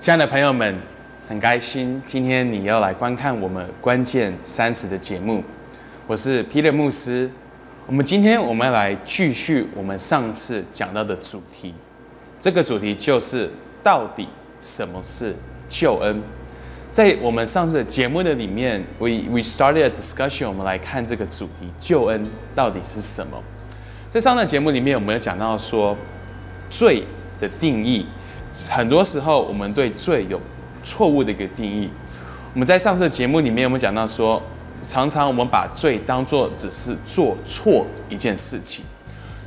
亲爱的朋友们，很开心今天你要来观看我们关键三十的节目。我是 Peter 牧师。我们今天我们要来继续我们上次讲到的主题。这个主题就是到底什么是救恩？在我们上次的节目的里面，we we started a discussion。我们来看这个主题，救恩到底是什么？在上次节目里面，我们有讲到说罪的定义。很多时候，我们对罪有错误的一个定义。我们在上次节目里面，有没有讲到说，常常我们把罪当做只是做错一件事情。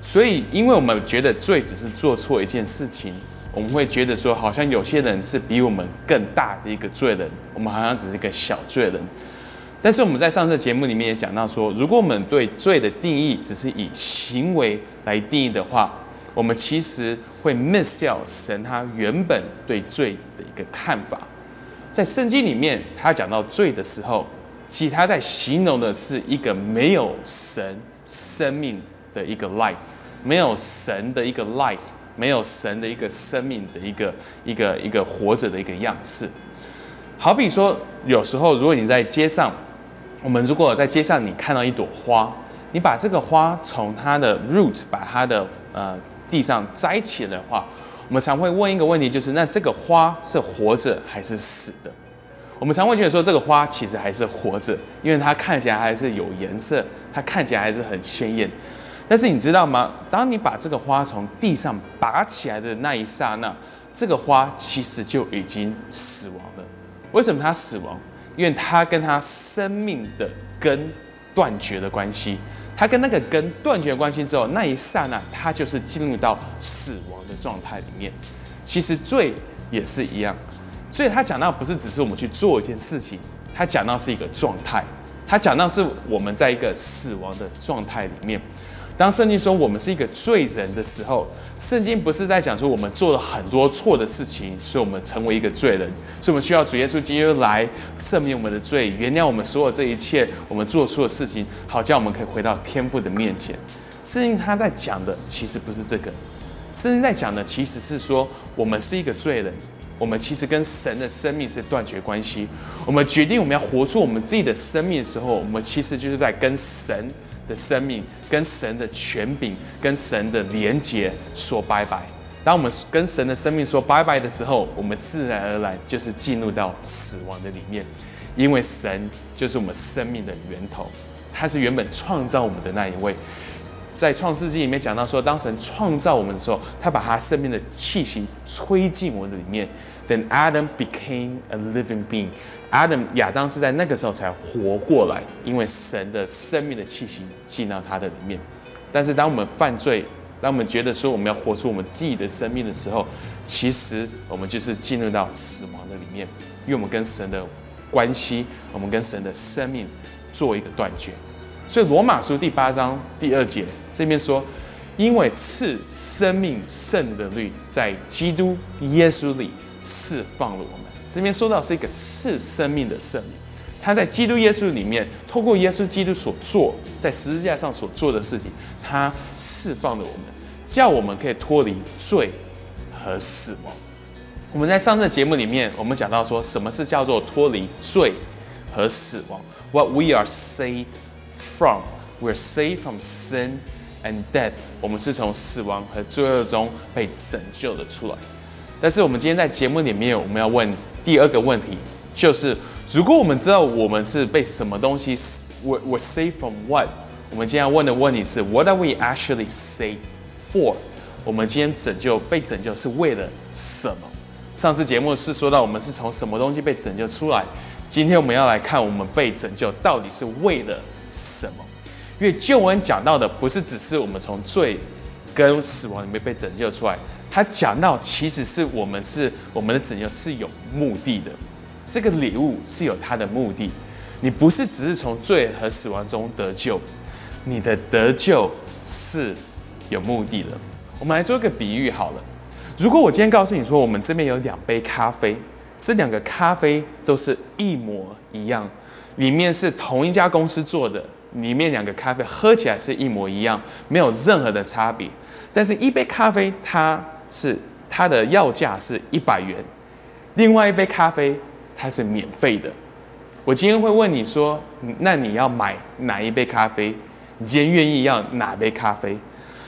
所以，因为我们觉得罪只是做错一件事情，我们会觉得说，好像有些人是比我们更大的一个罪人，我们好像只是一个小罪人。但是我们在上次节目里面也讲到说，如果我们对罪的定义只是以行为来定义的话，我们其实会 miss 掉神他原本对罪的一个看法。在圣经里面，他讲到罪的时候，其实他在形容的是一个没有神生命的一个 life，没有神的一个 life，没有神的一个生命的一个一个一个活着的一个样式。好比说，有时候如果你在街上，我们如果在街上你看到一朵花，你把这个花从它的 root 把它的呃。地上摘起的话，我们常会问一个问题，就是那这个花是活着还是死的？我们常会觉得说这个花其实还是活着，因为它看起来还是有颜色，它看起来还是很鲜艳。但是你知道吗？当你把这个花从地上拔起来的那一刹那，这个花其实就已经死亡了。为什么它死亡？因为它跟它生命的根断绝的关系。他跟那个根断绝关系之后，那一刹那，他就是进入到死亡的状态里面。其实罪也是一样，所以他讲到不是只是我们去做一件事情，他讲到是一个状态，他讲到是我们在一个死亡的状态里面。当圣经说我们是一个罪人的时候，圣经不是在讲说我们做了很多错的事情，所以我们成为一个罪人，所以我们需要主耶稣基督来赦免我们的罪，原谅我们所有这一切我们做错的事情，好叫我们可以回到天父的面前。圣经他在讲的其实不是这个，圣经在讲的其实是说我们是一个罪人，我们其实跟神的生命是断绝关系。我们决定我们要活出我们自己的生命的时候，我们其实就是在跟神。的生命跟神的权柄、跟神的连结说拜拜。当我们跟神的生命说拜拜的时候，我们自然而然就是进入到死亡的里面，因为神就是我们生命的源头，他是原本创造我们的那一位。在创世纪里面讲到说，当神创造我们的时候，他把他生命的气息吹进我的里面。Then Adam became a living being. Adam 亚当是在那个时候才活过来，因为神的生命的气息进到他的里面。但是当我们犯罪，当我们觉得说我们要活出我们自己的生命的时候，其实我们就是进入到死亡的里面，因为我们跟神的关系，我们跟神的生命做一个断绝。所以罗马书第八章第二节这边说，因为赐生命圣的律在基督耶稣里。释放了我们。这边说到是一个赐生命的圣灵，他在基督耶稣里面，透过耶稣基督所做在十字架上所做的事情，他释放了我们，叫我们可以脱离罪和死亡。我们在上次节目里面，我们讲到说什么是叫做脱离罪和死亡？What we are saved from? We're saved from sin and death. 我们是从死亡和罪恶中被拯救了出来。但是我们今天在节目里面，我们要问第二个问题，就是如果我们知道我们是被什么东西，we we save from what？我们今天要问的问题是，what are we actually saved for？我们今天拯救被拯救是为了什么？上次节目是说到我们是从什么东西被拯救出来，今天我们要来看我们被拯救到底是为了什么？因为旧恩讲到的不是只是我们从罪跟死亡里面被拯救出来。他讲到，其实是我们是我们的拯救是有目的的，这个礼物是有它的目的。你不是只是从罪和死亡中得救，你的得救是有目的的。我们来做个比喻好了，如果我今天告诉你说，我们这边有两杯咖啡，这两个咖啡都是一模一样，里面是同一家公司做的，里面两个咖啡喝起来是一模一样，没有任何的差别，但是一杯咖啡它。是它的要价是一百元，另外一杯咖啡它是免费的。我今天会问你说，那你要买哪一杯咖啡？你今天愿意要哪杯咖啡？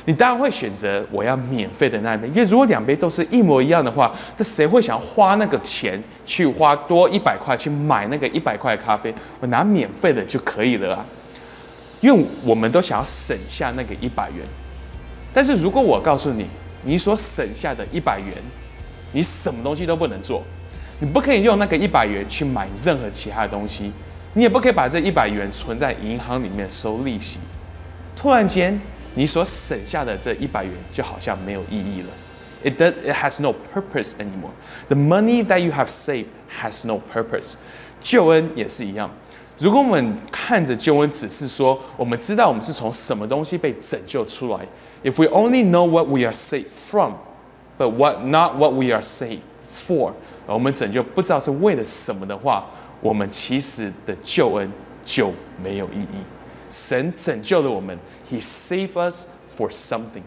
你当然会选择我要免费的那一杯，因为如果两杯都是一模一样的话，那谁会想花那个钱去花多一百块去买那个一百块的咖啡？我拿免费的就可以了啊！因为我们都想要省下那个一百元。但是如果我告诉你，你所省下的一百元，你什么东西都不能做，你不可以用那个一百元去买任何其他的东西，你也不可以把这一百元存在银行里面收利息。突然间。你所省下的这一百元就好像没有意义了。It does. It has no purpose anymore. The money that you have saved has no purpose. 救恩也是一样。如果我们看着救恩，只是说我们知道我们是从什么东西被拯救出来。If we only know what we are saved from, but what not what we are saved for，我们拯救不知道是为了什么的话，我们其实的救恩就没有意义。神拯救了我们。He saved us for something，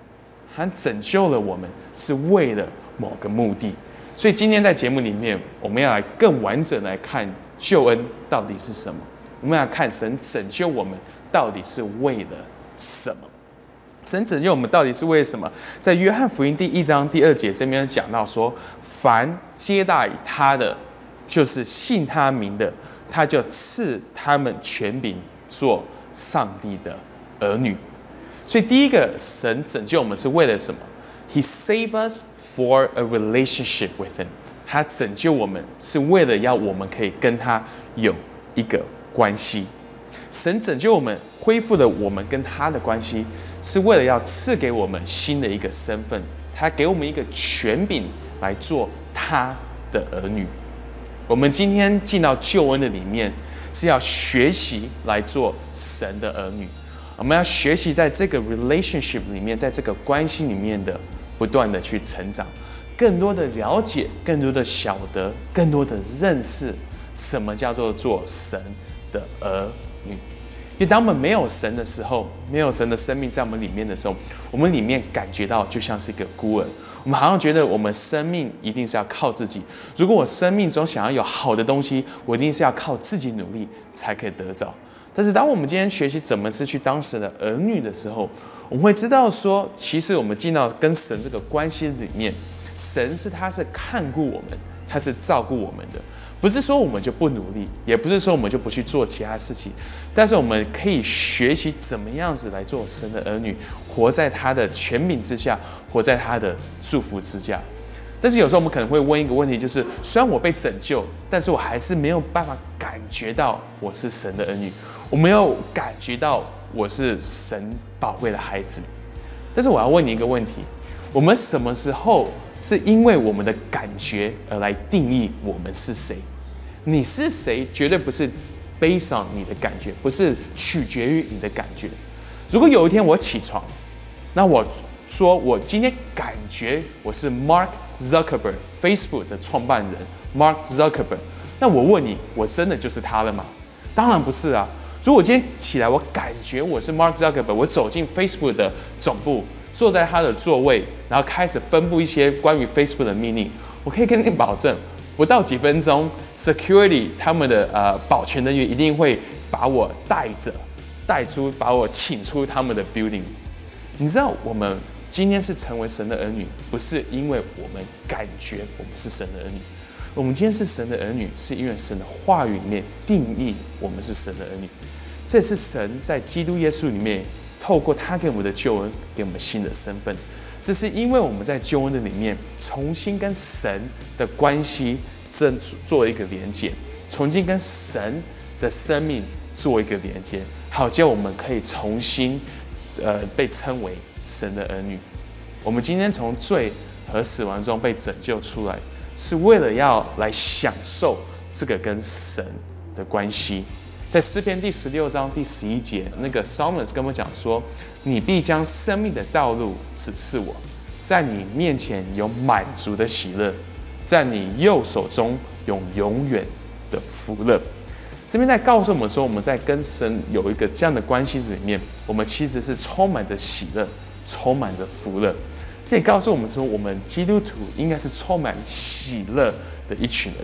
他拯救了我们是为了某个目的。所以今天在节目里面，我们要来更完整来看救恩到底是什么。我们要看神拯救我们到底是为了什么？神拯救我们到底是为什么？在约翰福音第一章第二节这边讲到说：凡接待他的，就是信他名的，他就赐他们权柄做上帝的儿女。所以，第一个，神拯救我们是为了什么？He save us for a relationship with Him。他拯救我们是为了要我们可以跟他有一个关系。神拯救我们，恢复了我们跟他的关系，是为了要赐给我们新的一个身份。他给我们一个权柄来做他的儿女。我们今天进到救恩的里面，是要学习来做神的儿女。我们要学习在这个 relationship 里面，在这个关系里面的不断的去成长，更多的了解，更多的晓得，更多的认识什么叫做做神的儿女。因为当我们没有神的时候，没有神的生命在我们里面的时候，我们里面感觉到就像是一个孤儿。我们好像觉得我们生命一定是要靠自己。如果我生命中想要有好的东西，我一定是要靠自己努力才可以得着。但是，当我们今天学习怎么是去当神的儿女的时候，我们会知道说，其实我们进到跟神这个关系里面，神是他是看顾我们，他是照顾我们的，不是说我们就不努力，也不是说我们就不去做其他事情，但是我们可以学习怎么样子来做神的儿女，活在他的权柄之下，活在他的祝福之下。但是有时候我们可能会问一个问题，就是虽然我被拯救，但是我还是没有办法感觉到我是神的儿女。我没有感觉到我是神宝贵的孩子，但是我要问你一个问题：我们什么时候是因为我们的感觉而来定义我们是谁？你是谁？绝对不是悲伤你的感觉，不是取决于你的感觉。如果有一天我起床，那我说我今天感觉我是 Mark Zuckerberg Facebook 的创办人 Mark Zuckerberg，那我问你，我真的就是他了吗？当然不是啊。如果我今天起来，我感觉我是 Mark Zuckerberg，我走进 Facebook 的总部，坐在他的座位，然后开始分布一些关于 Facebook 的命令，我可以跟你保证，不到几分钟，Security 他们的呃保全人员一定会把我带着带出，把我请出他们的 building。你知道，我们今天是成为神的儿女，不是因为我们感觉我们是神的儿女。我们今天是神的儿女，是因为神的话语里面定义我们是神的儿女。这是神在基督耶稣里面透过他给我们的救恩，给我们新的身份。这是因为我们在救恩的里面重新跟神的关系正做一个连接，重新跟神的生命做一个连接，好叫我们可以重新呃被称为神的儿女。我们今天从罪和死亡中被拯救出来。是为了要来享受这个跟神的关系，在诗篇第十六章第十一节，那个 Psalmist 跟我们讲说：“你必将生命的道路指示我，在你面前有满足的喜乐，在你右手中有永远的福乐。”这边在告诉我们说，我们在跟神有一个这样的关系里面，我们其实是充满着喜乐，充满着福乐。这也告诉我们说，我们基督徒应该是充满喜乐的一群人，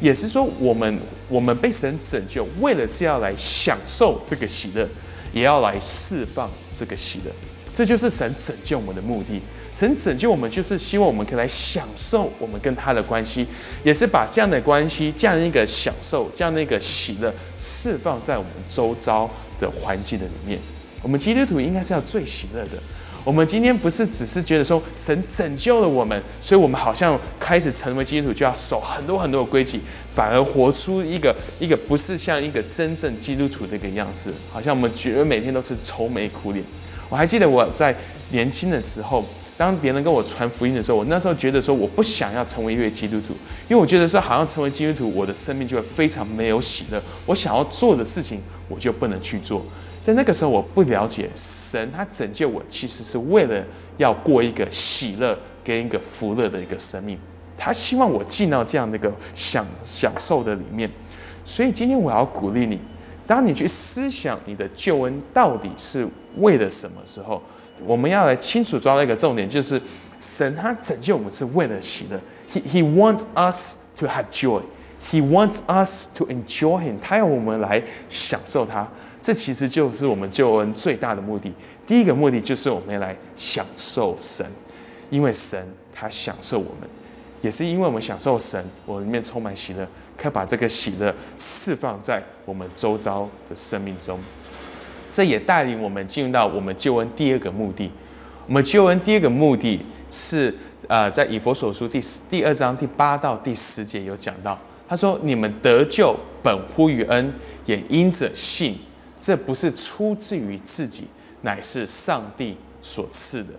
也是说我们我们被神拯救，为了是要来享受这个喜乐，也要来释放这个喜乐，这就是神拯救我们的目的。神拯救我们，就是希望我们可以来享受我们跟他的关系，也是把这样的关系、这样一个享受、这样的一个喜乐释放在我们周遭的环境的里面。我们基督徒应该是要最喜乐的。我们今天不是只是觉得说神拯救了我们，所以我们好像开始成为基督徒就要守很多很多的规矩，反而活出一个一个不是像一个真正基督徒的一个样式，好像我们觉得每天都是愁眉苦脸。我还记得我在年轻的时候。当别人跟我传福音的时候，我那时候觉得说我不想要成为一位基督徒，因为我觉得说好像成为基督徒，我的生命就会非常没有喜乐。我想要做的事情，我就不能去做。在那个时候，我不了解神，他拯救我其实是为了要过一个喜乐跟一个福乐的一个生命。他希望我进到这样的一个享享受的里面。所以今天我要鼓励你，当你去思想你的救恩到底是为了什么时候。我们要来清楚抓到一个重点，就是神他拯救我们是为了喜乐。He He wants us to have joy. He wants us to enjoy Him. 他要我们来享受他。这其实就是我们救恩最大的目的。第一个目的就是我们要来享受神，因为神他享受我们，也是因为我们享受神，我里面充满喜乐，可以把这个喜乐释放在我们周遭的生命中。这也带领我们进入到我们救恩第二个目的。我们救恩第二个目的是，呃，在以佛所书第第二章第八到第十节有讲到，他说：“你们得救本乎于恩，也因着信。这不是出自于自己，乃是上帝所赐的；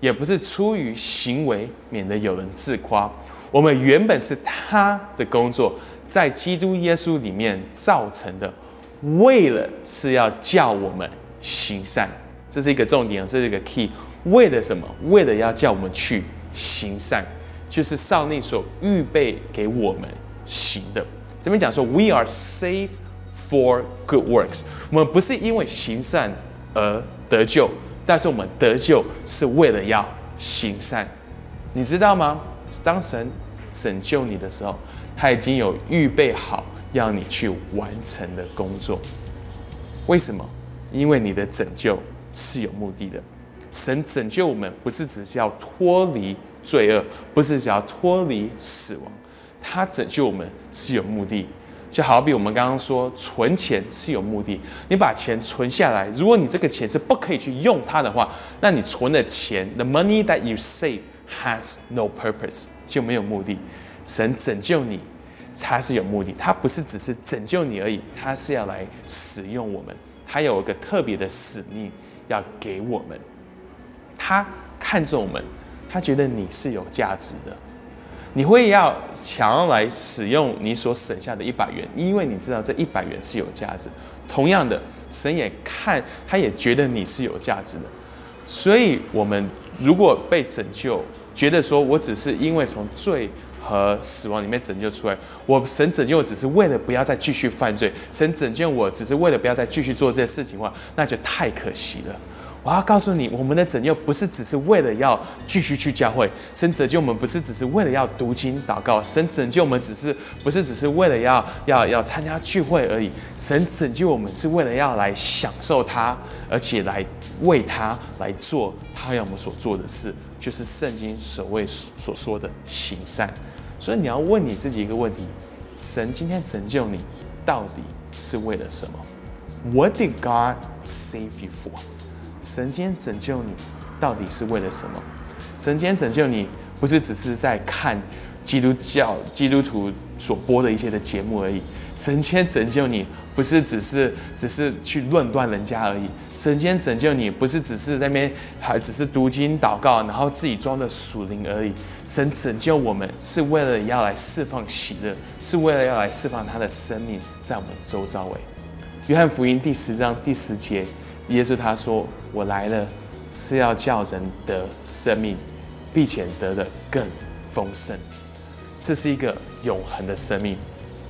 也不是出于行为，免得有人自夸。我们原本是他的工作，在基督耶稣里面造成的。”为了是要叫我们行善，这是一个重点，这是一个 key。为了什么？为了要叫我们去行善，就是上帝所预备给我们行的。这边讲说，We are safe for good works。我们不是因为行善而得救，但是我们得救是为了要行善。你知道吗？当神拯救你的时候，他已经有预备好。要你去完成的工作，为什么？因为你的拯救是有目的的。神拯救我们，不是只是要脱离罪恶，不是只要脱离死亡，他拯救我们是有目的。就好比我们刚刚说，存钱是有目的。你把钱存下来，如果你这个钱是不可以去用它的话，那你存的钱，the money that you save has no purpose，就没有目的。神拯救你。他是有目的，他不是只是拯救你而已，他是要来使用我们，他有一个特别的使命要给我们。他看着我们，他觉得你是有价值的，你会要想要来使用你所省下的一百元，因为你知道这一百元是有价值。同样的，神也看，他也觉得你是有价值的。所以，我们如果被拯救，觉得说我只是因为从罪。和死亡里面拯救出来，我神拯救我只是为了不要再继续犯罪，神拯救我只是为了不要再继续做这些事情的话，那就太可惜了。我要告诉你，我们的拯救不是只是为了要继续去教会，神拯救我们不是只是为了要读经祷告，神拯救我们只是不是只是为了要要要参加聚会而已，神拯救我们是为了要来享受他，而且来为他来做他要我们所做的事，就是圣经所谓所说的行善。所以你要问你自己一个问题：神今天拯救你，到底是为了什么？What did God save you for？神今天拯救你，到底是为了什么？神今天拯救你，不是只是在看基督教基督徒所播的一些的节目而已。神今天拯救你，不是只是只是去论断人家而已。神今天拯救你，不是只是在那边还只是读经祷告，然后自己装的属灵而已。神拯救我们，是为了要来释放喜乐，是为了要来释放他的生命在我们周遭。诶，约翰福音第十章第十节，耶稣他说。我来了，是要叫人得生命，并且得的更丰盛。这是一个永恒的生命。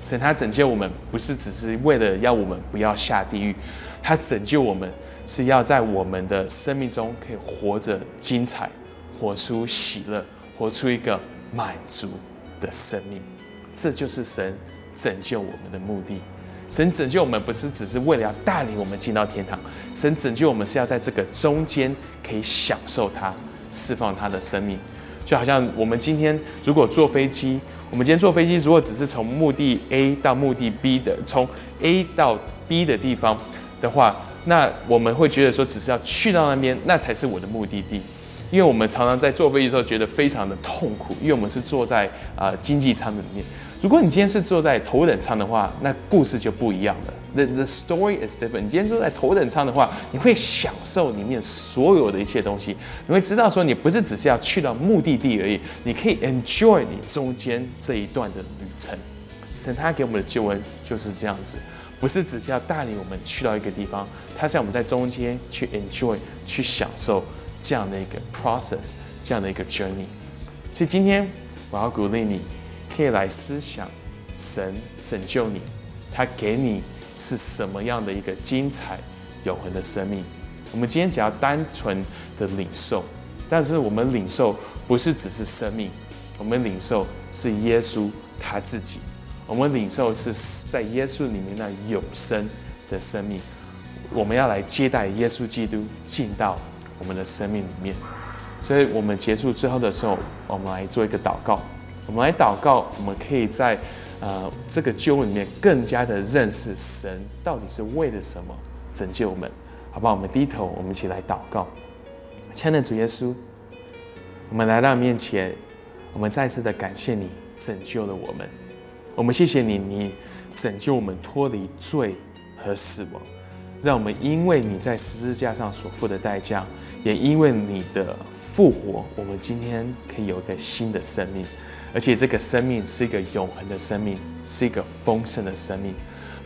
神他拯救我们，不是只是为了要我们不要下地狱，他拯救我们是要在我们的生命中可以活着精彩，活出喜乐，活出一个满足的生命。这就是神拯救我们的目的。神拯救我们不是只是为了要带领我们进到天堂，神拯救我们是要在这个中间可以享受它释放它的生命。就好像我们今天如果坐飞机，我们今天坐飞机如果只是从目的 A 到目的 B 的，从 A 到 B 的地方的话，那我们会觉得说只是要去到那边，那才是我的目的地。因为我们常常在坐飞机的时候觉得非常的痛苦，因为我们是坐在啊经济舱里面。如果你今天是坐在头等舱的话，那故事就不一样了。The the story is different。你今天坐在头等舱的话，你会享受里面所有的一切东西。你会知道说，你不是只是要去到目的地而已，你可以 enjoy 你中间这一段的旅程。神他给我们的救恩就是这样子，不是只是要带领我们去到一个地方，他是要我们在中间去 enjoy 去享受这样的一个 process，这样的一个 journey。所以今天我要鼓励你。可以来思想，神拯救你，他给你是什么样的一个精彩永恒的生命？我们今天只要单纯的领受，但是我们领受不是只是生命，我们领受是耶稣他自己，我们领受是在耶稣里面那永生的生命。我们要来接待耶稣基督进到我们的生命里面。所以我们结束最后的时候，我们来做一个祷告。我们来祷告，我们可以在呃这个救恩里面更加的认识神到底是为了什么拯救我们，好不好？我们低头，我们一起来祷告。亲爱的主耶稣，我们来到面前，我们再次的感谢你拯救了我们。我们谢谢你，你拯救我们脱离罪和死亡，让我们因为你在十字架上所付的代价，也因为你的复活，我们今天可以有一个新的生命。而且这个生命是一个永恒的生命，是一个丰盛的生命，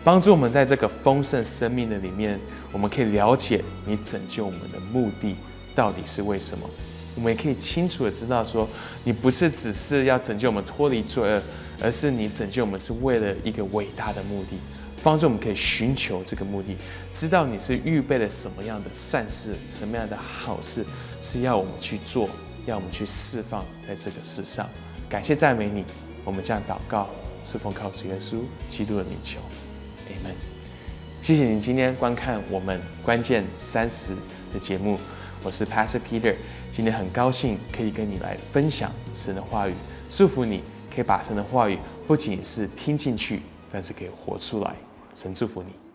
帮助我们在这个丰盛生命的里面，我们可以了解你拯救我们的目的到底是为什么。我们也可以清楚的知道，说你不是只是要拯救我们脱离罪恶，而是你拯救我们是为了一个伟大的目的，帮助我们可以寻求这个目的，知道你是预备了什么样的善事，什么样的好事是要我们去做，要我们去释放在这个世上。感谢赞美你，我们这样祷告，是奉靠主耶稣基督的名求，Amen。谢谢你今天观看我们关键三十的节目，我是 Pastor Peter，今天很高兴可以跟你来分享神的话语，祝福你可以把神的话语不仅是听进去，但是可以活出来。神祝福你。